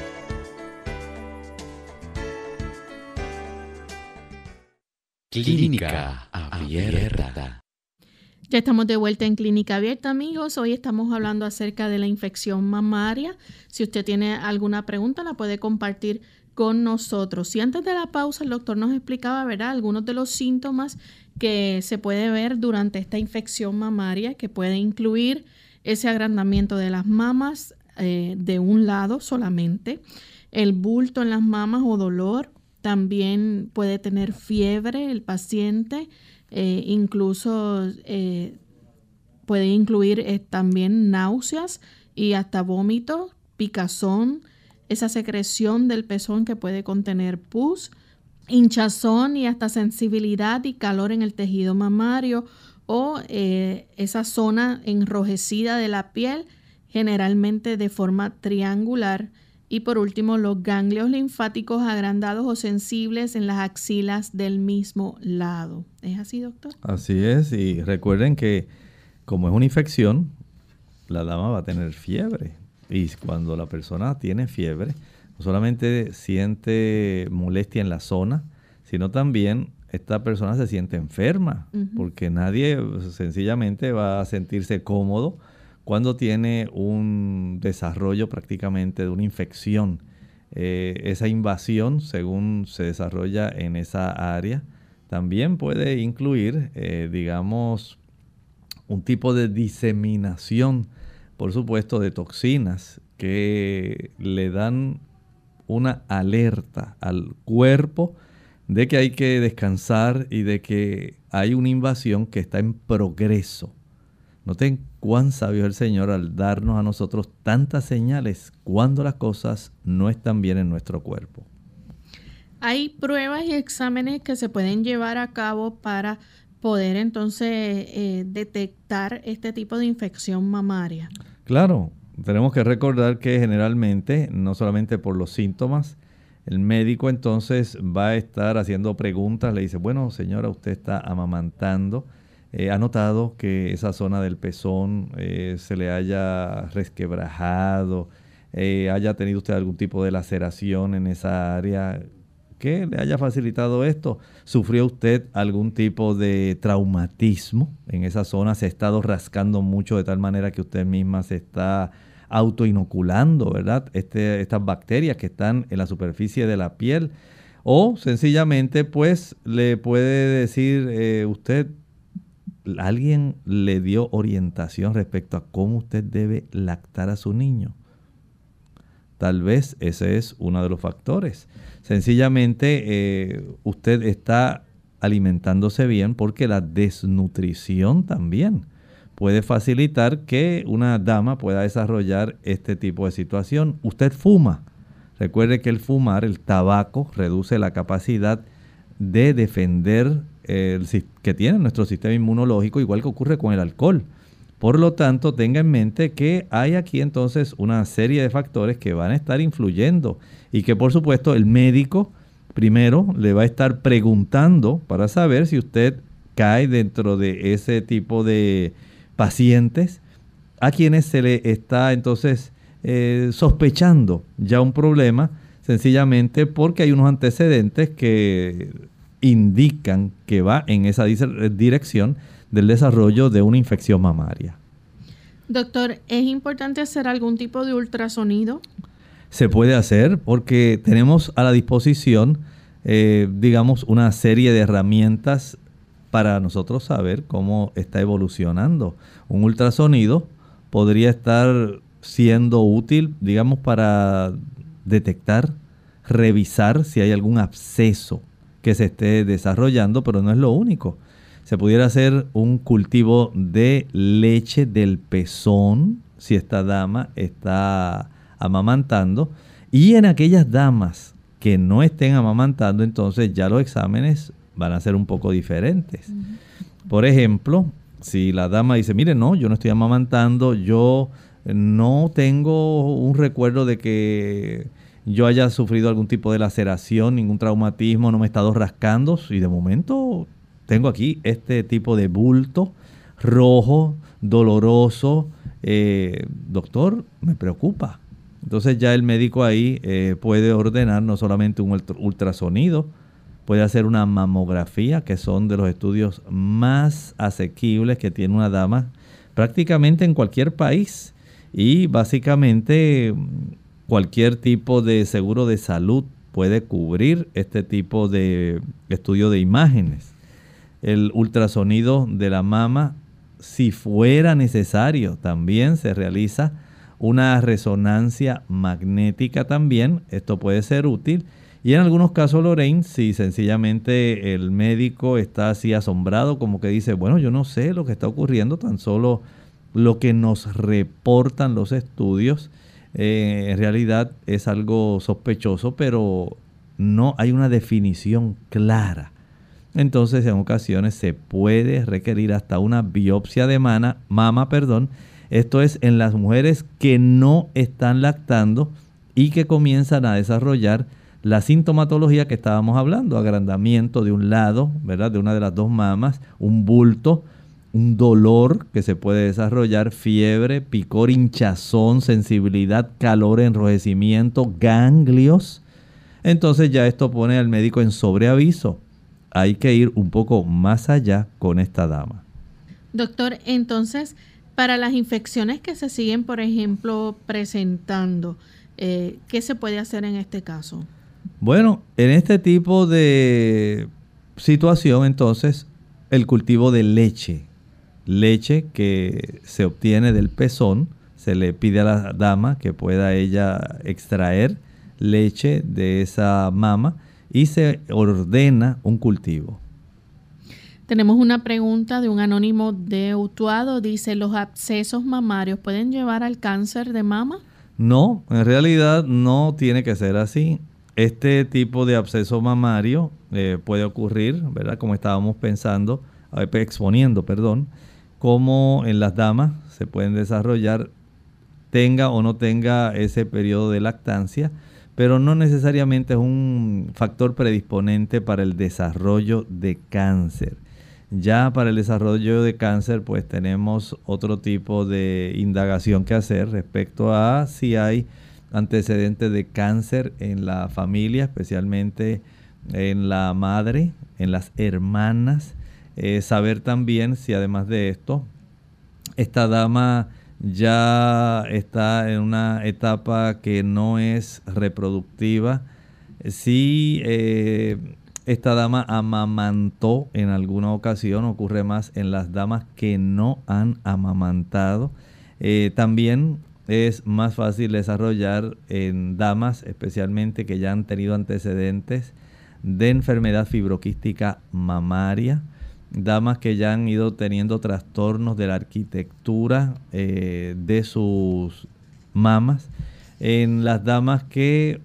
Clínica Abierta. Ya estamos de vuelta en Clínica Abierta, amigos. Hoy estamos hablando acerca de la infección mamaria. Si usted tiene alguna pregunta, la puede compartir con nosotros. Y antes de la pausa, el doctor nos explicaba, ¿verdad?, algunos de los síntomas que se puede ver durante esta infección mamaria, que puede incluir ese agrandamiento de las mamas eh, de un lado solamente, el bulto en las mamas o dolor, también puede tener fiebre el paciente, eh, incluso eh, puede incluir eh, también náuseas y hasta vómito, picazón, esa secreción del pezón que puede contener pus, hinchazón y hasta sensibilidad y calor en el tejido mamario o esa zona enrojecida de la piel, generalmente de forma triangular y por último, los ganglios linfáticos agrandados o sensibles en las axilas del mismo lado. ¿Es así, doctor? Así es, y recuerden que como es una infección, la dama va a tener fiebre. Y cuando la persona tiene fiebre, no solamente siente molestia en la zona, sino también esta persona se siente enferma, porque nadie sencillamente va a sentirse cómodo cuando tiene un desarrollo prácticamente de una infección. Eh, esa invasión, según se desarrolla en esa área, también puede incluir, eh, digamos, un tipo de diseminación, por supuesto, de toxinas que le dan una alerta al cuerpo de que hay que descansar y de que hay una invasión que está en progreso. Noten cuán sabio es el Señor al darnos a nosotros tantas señales cuando las cosas no están bien en nuestro cuerpo. Hay pruebas y exámenes que se pueden llevar a cabo para poder entonces eh, detectar este tipo de infección mamaria. Claro, tenemos que recordar que generalmente, no solamente por los síntomas, el médico entonces va a estar haciendo preguntas, le dice, bueno señora, usted está amamantando, ¿Ha notado que esa zona del pezón eh, se le haya resquebrajado? Eh, ¿Haya tenido usted algún tipo de laceración en esa área que le haya facilitado esto. ¿Sufrió usted algún tipo de traumatismo en esa zona? ¿Se ha estado rascando mucho de tal manera que usted misma se está autoinoculando, ¿verdad? Este, estas bacterias que están en la superficie de la piel. O sencillamente, pues, le puede decir eh, usted, alguien le dio orientación respecto a cómo usted debe lactar a su niño. Tal vez ese es uno de los factores. Sencillamente eh, usted está alimentándose bien porque la desnutrición también puede facilitar que una dama pueda desarrollar este tipo de situación. Usted fuma. Recuerde que el fumar, el tabaco, reduce la capacidad de defender el, que tiene nuestro sistema inmunológico, igual que ocurre con el alcohol. Por lo tanto, tenga en mente que hay aquí entonces una serie de factores que van a estar influyendo y que por supuesto el médico primero le va a estar preguntando para saber si usted cae dentro de ese tipo de pacientes a quienes se le está entonces eh, sospechando ya un problema sencillamente porque hay unos antecedentes que indican que va en esa dirección del desarrollo de una infección mamaria. Doctor, ¿es importante hacer algún tipo de ultrasonido? Se puede hacer porque tenemos a la disposición, eh, digamos, una serie de herramientas para nosotros saber cómo está evolucionando. Un ultrasonido podría estar siendo útil, digamos, para detectar, revisar si hay algún absceso que se esté desarrollando, pero no es lo único se pudiera hacer un cultivo de leche del pezón, si esta dama está amamantando. Y en aquellas damas que no estén amamantando, entonces ya los exámenes van a ser un poco diferentes. Por ejemplo, si la dama dice, mire, no, yo no estoy amamantando, yo no tengo un recuerdo de que yo haya sufrido algún tipo de laceración, ningún traumatismo, no me he estado rascando, y de momento tengo aquí este tipo de bulto rojo, doloroso. Eh, doctor, me preocupa. Entonces ya el médico ahí eh, puede ordenar no solamente un ultrasonido, puede hacer una mamografía, que son de los estudios más asequibles que tiene una dama prácticamente en cualquier país. Y básicamente cualquier tipo de seguro de salud puede cubrir este tipo de estudio de imágenes el ultrasonido de la mama. Si fuera necesario, también se realiza una resonancia magnética también. Esto puede ser útil. Y en algunos casos, Lorraine, si sencillamente el médico está así asombrado, como que dice, bueno, yo no sé lo que está ocurriendo, tan solo lo que nos reportan los estudios, eh, en realidad es algo sospechoso, pero no hay una definición clara entonces en ocasiones se puede requerir hasta una biopsia de mama, mama, perdón. Esto es en las mujeres que no están lactando y que comienzan a desarrollar la sintomatología que estábamos hablando, agrandamiento de un lado, ¿verdad? De una de las dos mamas, un bulto, un dolor que se puede desarrollar, fiebre, picor, hinchazón, sensibilidad, calor, enrojecimiento, ganglios. Entonces ya esto pone al médico en sobreaviso hay que ir un poco más allá con esta dama. Doctor, entonces, para las infecciones que se siguen, por ejemplo, presentando, eh, ¿qué se puede hacer en este caso? Bueno, en este tipo de situación, entonces, el cultivo de leche, leche que se obtiene del pezón, se le pide a la dama que pueda ella extraer leche de esa mama y se ordena un cultivo. Tenemos una pregunta de un anónimo de Utuado. Dice, ¿los abscesos mamarios pueden llevar al cáncer de mama? No, en realidad no tiene que ser así. Este tipo de absceso mamario eh, puede ocurrir, ¿verdad? Como estábamos pensando, exponiendo, perdón, como en las damas se pueden desarrollar, tenga o no tenga ese periodo de lactancia pero no necesariamente es un factor predisponente para el desarrollo de cáncer. Ya para el desarrollo de cáncer pues tenemos otro tipo de indagación que hacer respecto a si hay antecedentes de cáncer en la familia, especialmente en la madre, en las hermanas. Eh, saber también si además de esto, esta dama ya está en una etapa que no es reproductiva. Si eh, esta dama amamantó en alguna ocasión, ocurre más en las damas que no han amamantado. Eh, también es más fácil desarrollar en damas, especialmente que ya han tenido antecedentes de enfermedad fibroquística mamaria, damas que ya han ido teniendo trastornos de la arquitectura eh, de sus mamas, en las damas que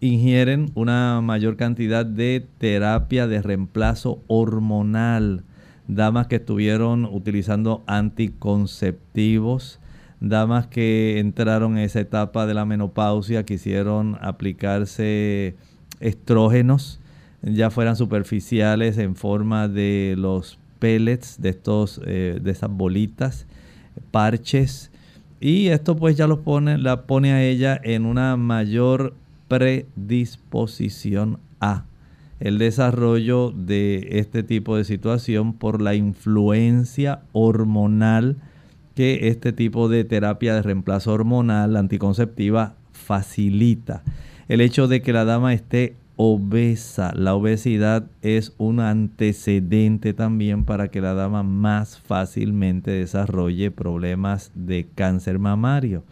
ingieren una mayor cantidad de terapia de reemplazo hormonal, damas que estuvieron utilizando anticonceptivos, damas que entraron en esa etapa de la menopausia, quisieron aplicarse estrógenos, ya fueran superficiales en forma de los pellets, de, estos, eh, de esas bolitas, parches, y esto pues ya los pone, la pone a ella en una mayor predisposición a el desarrollo de este tipo de situación por la influencia hormonal que este tipo de terapia de reemplazo hormonal anticonceptiva facilita. El hecho de que la dama esté obesa, la obesidad es un antecedente también para que la dama más fácilmente desarrolle problemas de cáncer mamario.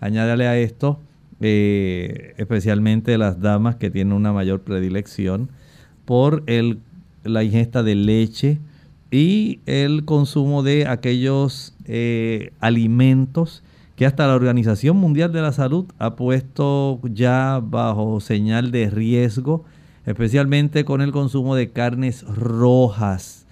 Añádale a esto eh, especialmente las damas que tienen una mayor predilección por el, la ingesta de leche y el consumo de aquellos eh, alimentos que hasta la Organización Mundial de la Salud ha puesto ya bajo señal de riesgo, especialmente con el consumo de carnes rojas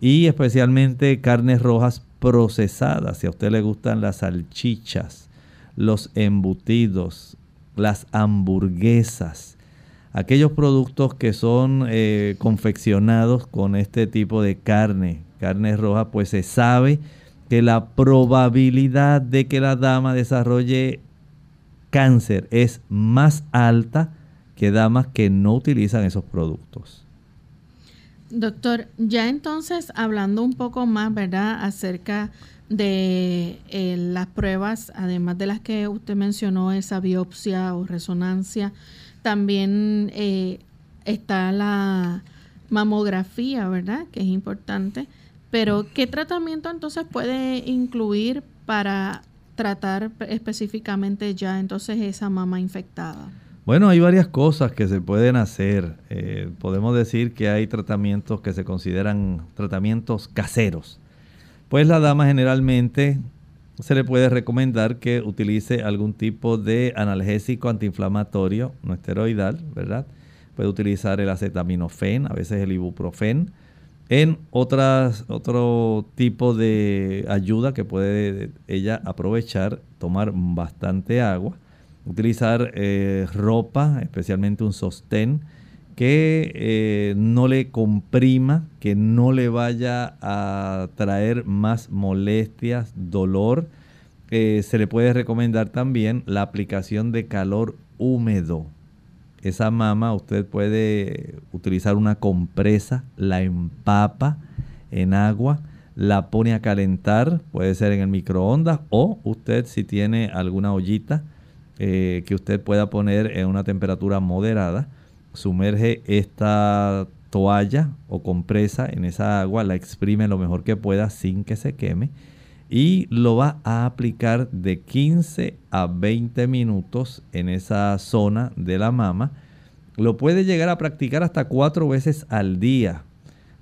y especialmente carnes rojas procesadas. Si a usted le gustan las salchichas, los embutidos, las hamburguesas, aquellos productos que son eh, confeccionados con este tipo de carne, carne roja, pues se sabe que la probabilidad de que la dama desarrolle cáncer es más alta que damas que no utilizan esos productos. Doctor, ya entonces hablando un poco más, ¿verdad?, acerca de eh, las pruebas, además de las que usted mencionó, esa biopsia o resonancia, también eh, está la mamografía, ¿verdad? Que es importante. Pero, ¿qué tratamiento entonces puede incluir para tratar específicamente ya entonces esa mama infectada? Bueno, hay varias cosas que se pueden hacer. Eh, podemos decir que hay tratamientos que se consideran tratamientos caseros pues la dama generalmente se le puede recomendar que utilice algún tipo de analgésico antiinflamatorio no esteroidal, ¿verdad? Puede utilizar el acetaminofén, a veces el ibuprofen. En otras, otro tipo de ayuda que puede ella aprovechar, tomar bastante agua, utilizar eh, ropa, especialmente un sostén, que eh, no le comprima, que no le vaya a traer más molestias, dolor. Eh, se le puede recomendar también la aplicación de calor húmedo. Esa mama usted puede utilizar una compresa, la empapa en agua, la pone a calentar, puede ser en el microondas o usted si tiene alguna ollita eh, que usted pueda poner en una temperatura moderada, sumerge esta toalla o compresa en esa agua, la exprime lo mejor que pueda sin que se queme y lo va a aplicar de 15 a 20 minutos en esa zona de la mama. Lo puede llegar a practicar hasta cuatro veces al día.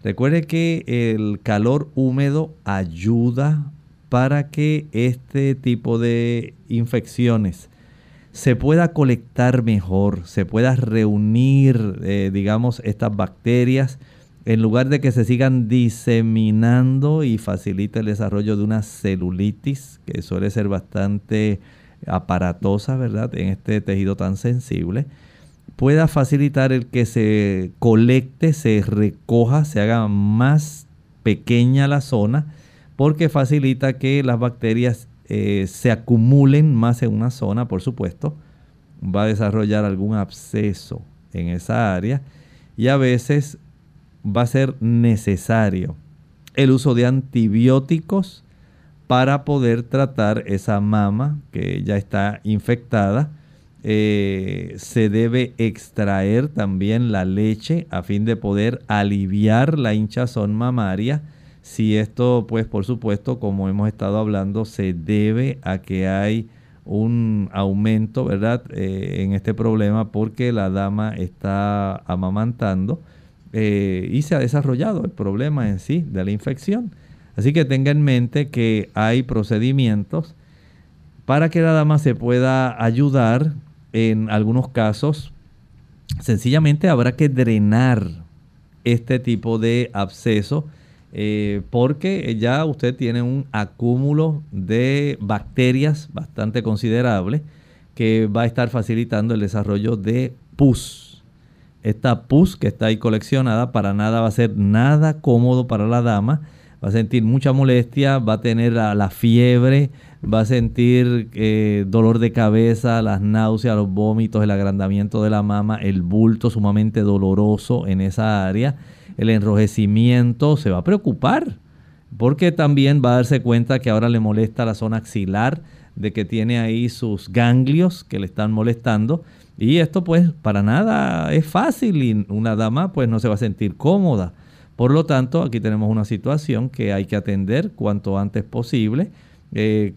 Recuerde que el calor húmedo ayuda para que este tipo de infecciones se pueda colectar mejor, se pueda reunir, eh, digamos, estas bacterias, en lugar de que se sigan diseminando y facilite el desarrollo de una celulitis, que suele ser bastante aparatosa, ¿verdad? En este tejido tan sensible, pueda facilitar el que se colecte, se recoja, se haga más pequeña la zona, porque facilita que las bacterias eh, se acumulen más en una zona, por supuesto, va a desarrollar algún absceso en esa área y a veces va a ser necesario el uso de antibióticos para poder tratar esa mama que ya está infectada. Eh, se debe extraer también la leche a fin de poder aliviar la hinchazón mamaria. Si esto, pues por supuesto, como hemos estado hablando, se debe a que hay un aumento, ¿verdad? Eh, en este problema porque la dama está amamantando eh, y se ha desarrollado el problema en sí de la infección. Así que tenga en mente que hay procedimientos para que la dama se pueda ayudar en algunos casos. Sencillamente habrá que drenar este tipo de absceso eh, porque ya usted tiene un acúmulo de bacterias bastante considerable que va a estar facilitando el desarrollo de pus esta pus que está ahí coleccionada para nada va a ser nada cómodo para la dama. Va a sentir mucha molestia, va a tener la, fiebre, va a sentir eh, dolor de cabeza, las náuseas, los vómitos, el agrandamiento de la mama, el bulto sumamente doloroso en esa área, el enrojecimiento, se va a preocupar porque también va a darse cuenta que ahora le molesta la zona axilar, de que tiene ahí sus ganglios que le están molestando y esto pues para nada es fácil y una dama pues no se va a sentir cómoda. Por lo tanto, aquí tenemos una situación que hay que atender cuanto antes posible. Eh,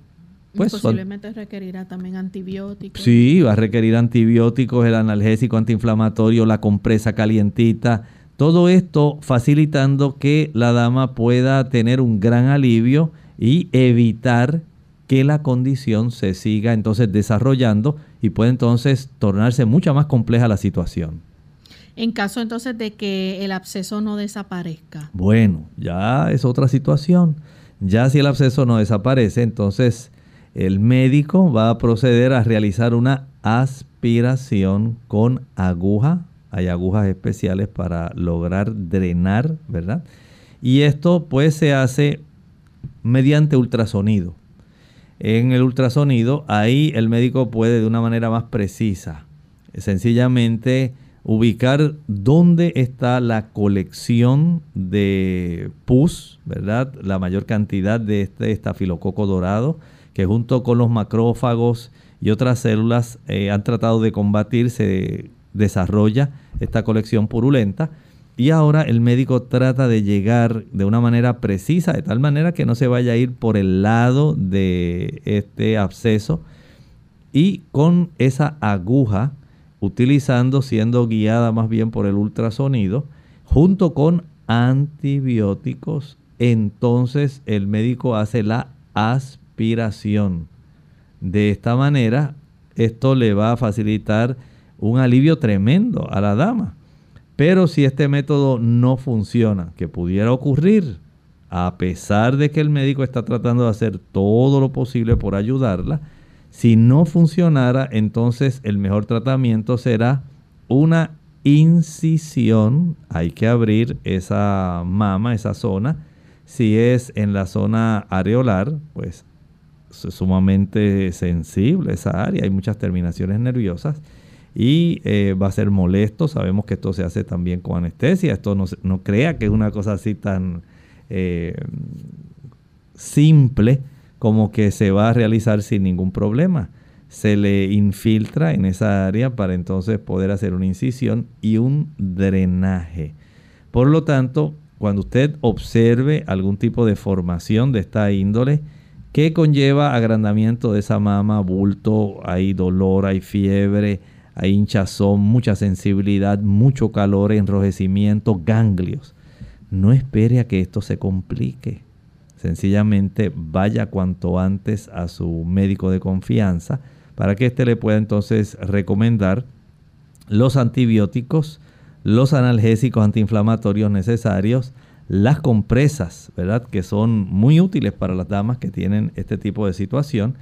pues Posiblemente requerirá también antibióticos. Sí, va a requerir antibióticos, el analgésico antiinflamatorio, la compresa calientita. Todo esto facilitando que la dama pueda tener un gran alivio y evitar que la condición se siga entonces desarrollando y puede entonces tornarse mucho más compleja la situación. En caso entonces de que el absceso no desaparezca. Bueno, ya es otra situación. Ya si el absceso no desaparece, entonces el médico va a proceder a realizar una aspiración con aguja. Hay agujas especiales para lograr drenar, ¿verdad? Y esto pues se hace mediante ultrasonido en el ultrasonido, ahí el médico puede de una manera más precisa, sencillamente ubicar dónde está la colección de pus, ¿verdad? La mayor cantidad de este estafilococo dorado, que junto con los macrófagos y otras células eh, han tratado de combatir, se desarrolla esta colección purulenta y ahora el médico trata de llegar de una manera precisa, de tal manera que no se vaya a ir por el lado de este absceso. Y con esa aguja, utilizando, siendo guiada más bien por el ultrasonido, junto con antibióticos, entonces el médico hace la aspiración. De esta manera, esto le va a facilitar un alivio tremendo a la dama. Pero si este método no funciona, que pudiera ocurrir, a pesar de que el médico está tratando de hacer todo lo posible por ayudarla, si no funcionara, entonces el mejor tratamiento será una incisión. Hay que abrir esa mama, esa zona. Si es en la zona areolar, pues es sumamente sensible esa área, hay muchas terminaciones nerviosas y eh, va a ser molesto. Sabemos que esto se hace también con anestesia. Esto no, no crea que es una cosa así tan eh, simple como que se va a realizar sin ningún problema. Se le infiltra en esa área para entonces poder hacer una incisión y un drenaje. Por lo tanto, cuando usted observe algún tipo de formación de esta índole, que conlleva agrandamiento de esa mama, bulto, hay dolor, hay fiebre, hay hinchazón, mucha sensibilidad, mucho calor, enrojecimiento, ganglios. No espere a que esto se complique. Sencillamente vaya cuanto antes a su médico de confianza para que éste le pueda entonces recomendar los antibióticos, los analgésicos antiinflamatorios necesarios, las compresas, ¿verdad? Que son muy útiles para las damas que tienen este tipo de situación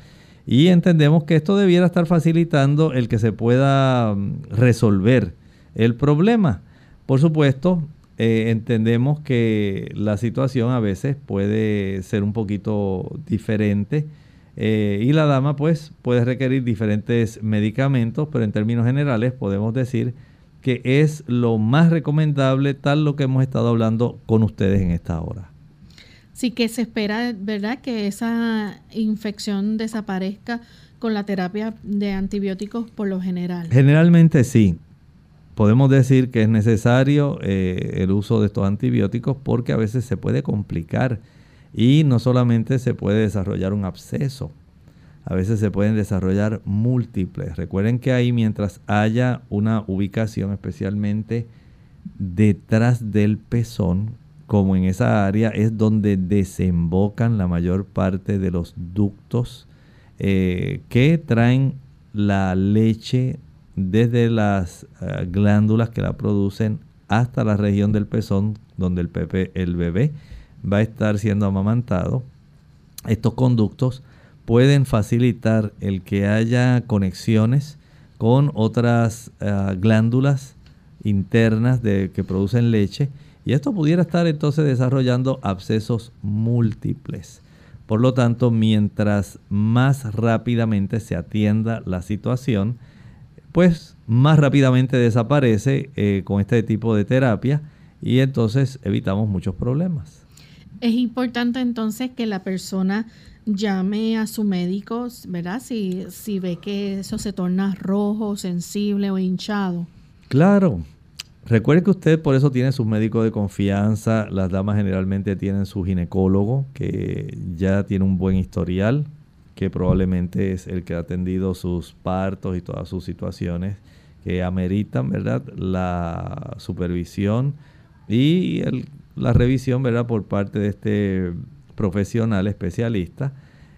y entendemos que esto debiera estar facilitando el que se pueda mm, resolver el problema. Por supuesto, eh, entendemos que la situación a veces puede ser un poquito diferente eh, y la dama pues puede requerir diferentes medicamentos, pero en términos generales podemos decir que es lo más recomendable, tal lo que hemos estado hablando con ustedes en esta hora. Sí que se espera, ¿verdad?, que esa infección desaparezca con la terapia de antibióticos por lo general. Generalmente sí. Podemos decir que es necesario eh, el uso de estos antibióticos porque a veces se puede complicar y no solamente se puede desarrollar un absceso, a veces se pueden desarrollar múltiples. Recuerden que ahí mientras haya una ubicación especialmente detrás del pezón, como en esa área es donde desembocan la mayor parte de los ductos eh, que traen la leche desde las eh, glándulas que la producen hasta la región del pezón donde el, bebé va a estar siendo amamantado. Estos conductos pueden facilitar el que haya conexiones con otras eh, glándulas internas de, que producen leche y esto pudiera estar entonces desarrollando abscesos múltiples. Por lo tanto, mientras más rápidamente se atienda la situación, pues más rápidamente desaparece eh, con este tipo de terapia y entonces evitamos muchos problemas. Es importante entonces que la persona llame a su médico, ¿verdad? Si, si ve que eso se torna rojo, sensible o hinchado. Claro. Recuerde que usted por eso tiene su médico de confianza. Las damas generalmente tienen su ginecólogo que ya tiene un buen historial que probablemente es el que ha atendido sus partos y todas sus situaciones que ameritan, ¿verdad? La supervisión y la revisión, ¿verdad? Por parte de este profesional especialista.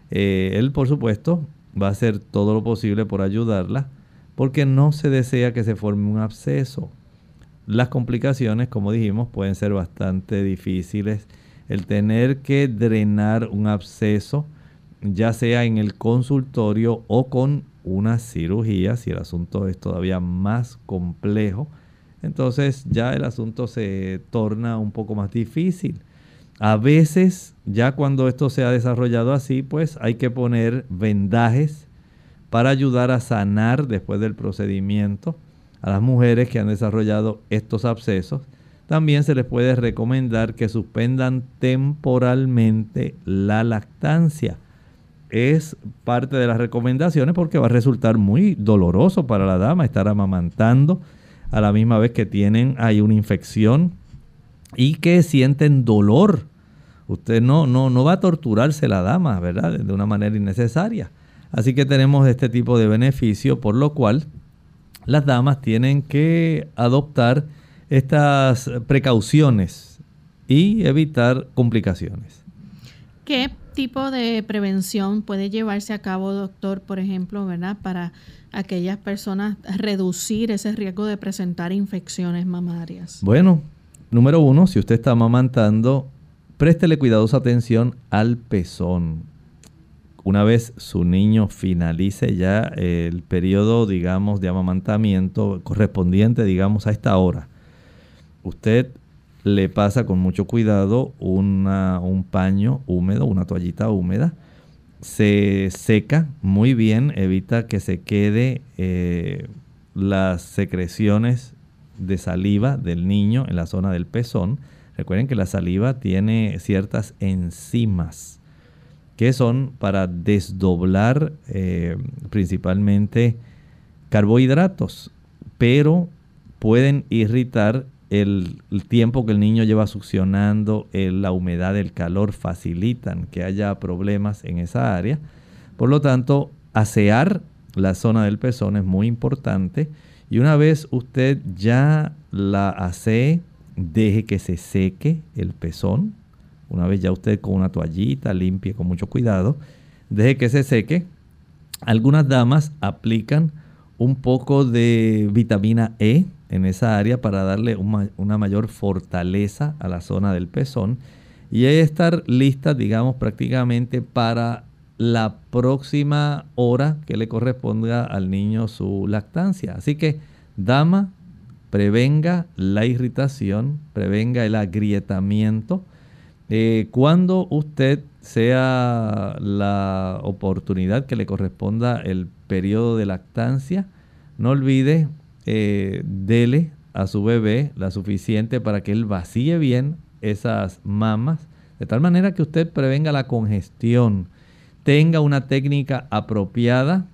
Eh, él, por supuesto, va a hacer todo lo posible por ayudarla porque no se desea que se forme un absceso. Las complicaciones, como dijimos, pueden ser bastante difíciles. El tener que drenar un absceso, ya sea en el consultorio o con una cirugía, si el asunto es todavía más complejo, entonces ya el asunto se torna un poco más difícil. A veces, ya cuando esto se ha desarrollado así, pues hay que poner vendajes para ayudar a sanar después del procedimiento. A las mujeres que han desarrollado estos abscesos, también se les puede recomendar que suspendan temporalmente la lactancia es parte de las recomendaciones porque va a resultar muy doloroso para la dama estar amamantando a la misma vez que tienen una infección y que sienten dolor. Usted no, no, no va a torturarse la dama, ¿verdad? De una manera innecesaria. Así que tenemos este tipo de beneficio, por lo cual las damas tienen que adoptar estas precauciones y evitar complicaciones. ¿Qué tipo de prevención puede llevarse a cabo, doctor, por ejemplo, ¿verdad? Para aquellas personas reducir ese riesgo de presentar infecciones mamarias. Bueno, número uno, si usted está amamantando, préstele cuidadosa atención al pezón. Una vez su niño finalice ya el periodo, digamos, de amamantamiento correspondiente, digamos, a esta hora, usted le pasa con mucho cuidado un paño húmedo, una toallita húmeda. Se seca muy bien, evita que se quede eh, las secreciones de saliva del niño en la zona del pezón. Recuerden que la saliva tiene ciertas enzimas que son para desdoblar eh, principalmente carbohidratos, pero pueden irritar el, tiempo que el niño lleva succionando, la humedad, el calor facilitan que haya problemas en esa área. Por lo tanto, asear la zona del pezón es muy importante. Y una vez usted ya la asee, deje que se seque el pezón. Una vez ya usted con una toallita limpie con mucho cuidado, deje que se seque. Algunas damas aplican un poco de vitamina E en esa área para darle una, mayor fortaleza a la zona del pezón y estar lista, digamos, prácticamente para la próxima hora que le corresponda al niño su lactancia. Así que, dama, prevenga la irritación, prevenga el agrietamiento. Eh, cuando usted sea la oportunidad que le corresponda el periodo de lactancia, no olvide eh, dele a su bebé la suficiente para que él vacíe bien esas mamas, de tal manera que usted prevenga la congestión, tenga una técnica apropiada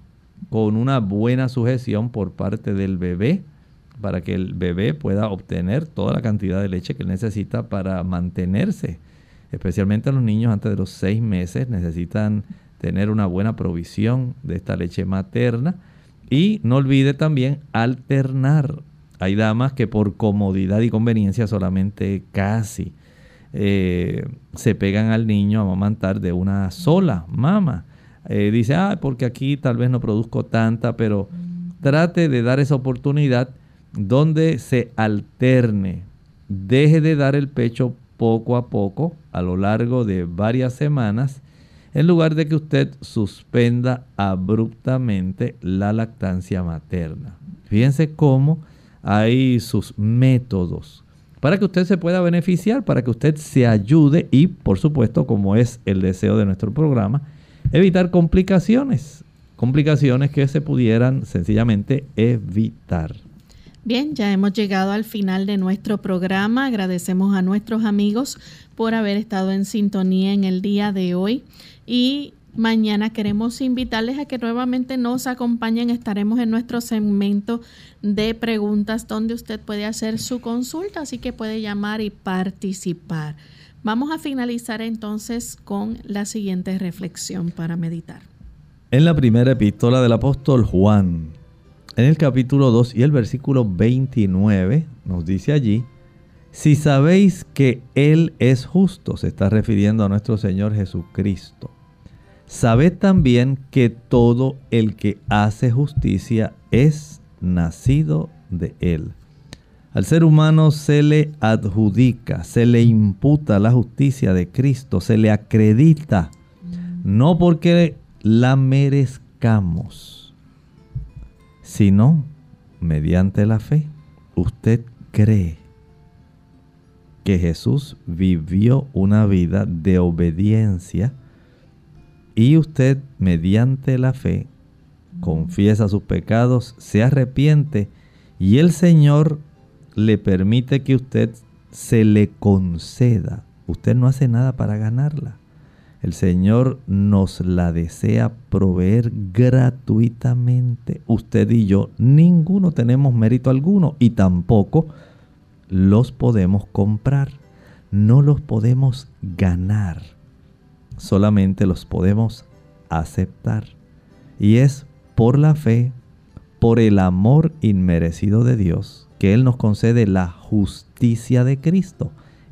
con una buena sujeción por parte del bebé para que el bebé pueda obtener toda la cantidad de leche que necesita para mantenerse. Especialmente los niños antes de los seis meses necesitan tener una buena provisión de esta leche materna. Y no olvide también alternar. Hay damas que por comodidad y conveniencia solamente casi eh, se pegan al niño a amamantar de una sola mama. Eh, dice, ah, porque aquí tal vez no produzco tanta, pero trate de dar esa oportunidad donde se alterne. Deje de dar el pecho poco a poco a lo largo de varias semanas en lugar de que usted suspenda abruptamente la lactancia materna. Fíjense cómo hay sus métodos para que usted se pueda beneficiar, para que usted se ayude y, por supuesto, como es el deseo de nuestro programa, evitar complicaciones, complicaciones que se pudieran sencillamente evitar. Bien, ya hemos llegado al final de nuestro programa. Agradecemos a nuestros amigos por haber estado en sintonía en el día de hoy y mañana queremos invitarles a que nuevamente nos acompañen. Estaremos en nuestro segmento de preguntas donde usted puede hacer su consulta, así que puede llamar y participar. Vamos a finalizar entonces con la siguiente reflexión para meditar. En la primera epístola del apóstol Juan, en el capítulo 2 y el versículo 29 nos dice allí, si sabéis que Él es justo, se está refiriendo a nuestro Señor Jesucristo, sabed también que todo el que hace justicia es nacido de Él. Al ser humano se le adjudica, se le imputa la justicia de Cristo, se le acredita, no porque la merezcamos, sino mediante la fe. Usted cree que Jesús vivió una vida de obediencia y usted mediante la fe confiesa sus pecados, se arrepiente y el Señor le permite que usted se le conceda. Usted no hace nada para ganarla. El Señor nos la desea proveer gratuitamente. Usted y yo, ninguno tenemos mérito alguno y tampoco los podemos comprar. No los podemos ganar. Solamente los podemos aceptar. Y es por la fe, por el amor inmerecido de Dios, que Él nos concede la justicia de Cristo.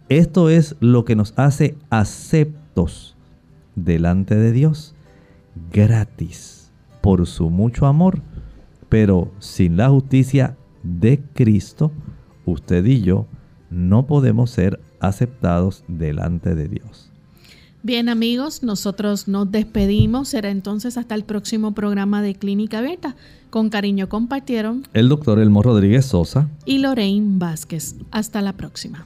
Esto es lo que nos hace aceptos delante de Dios gratis por su mucho amor, pero sin la justicia de Cristo, usted y yo no podemos ser aceptados delante de Dios. Bien amigos, nosotros nos despedimos. Será entonces hasta el próximo programa de Clínica Abierta. Con cariño compartieron el doctor Elmo Rodríguez Sosa y Lorraine Vázquez. Hasta la próxima.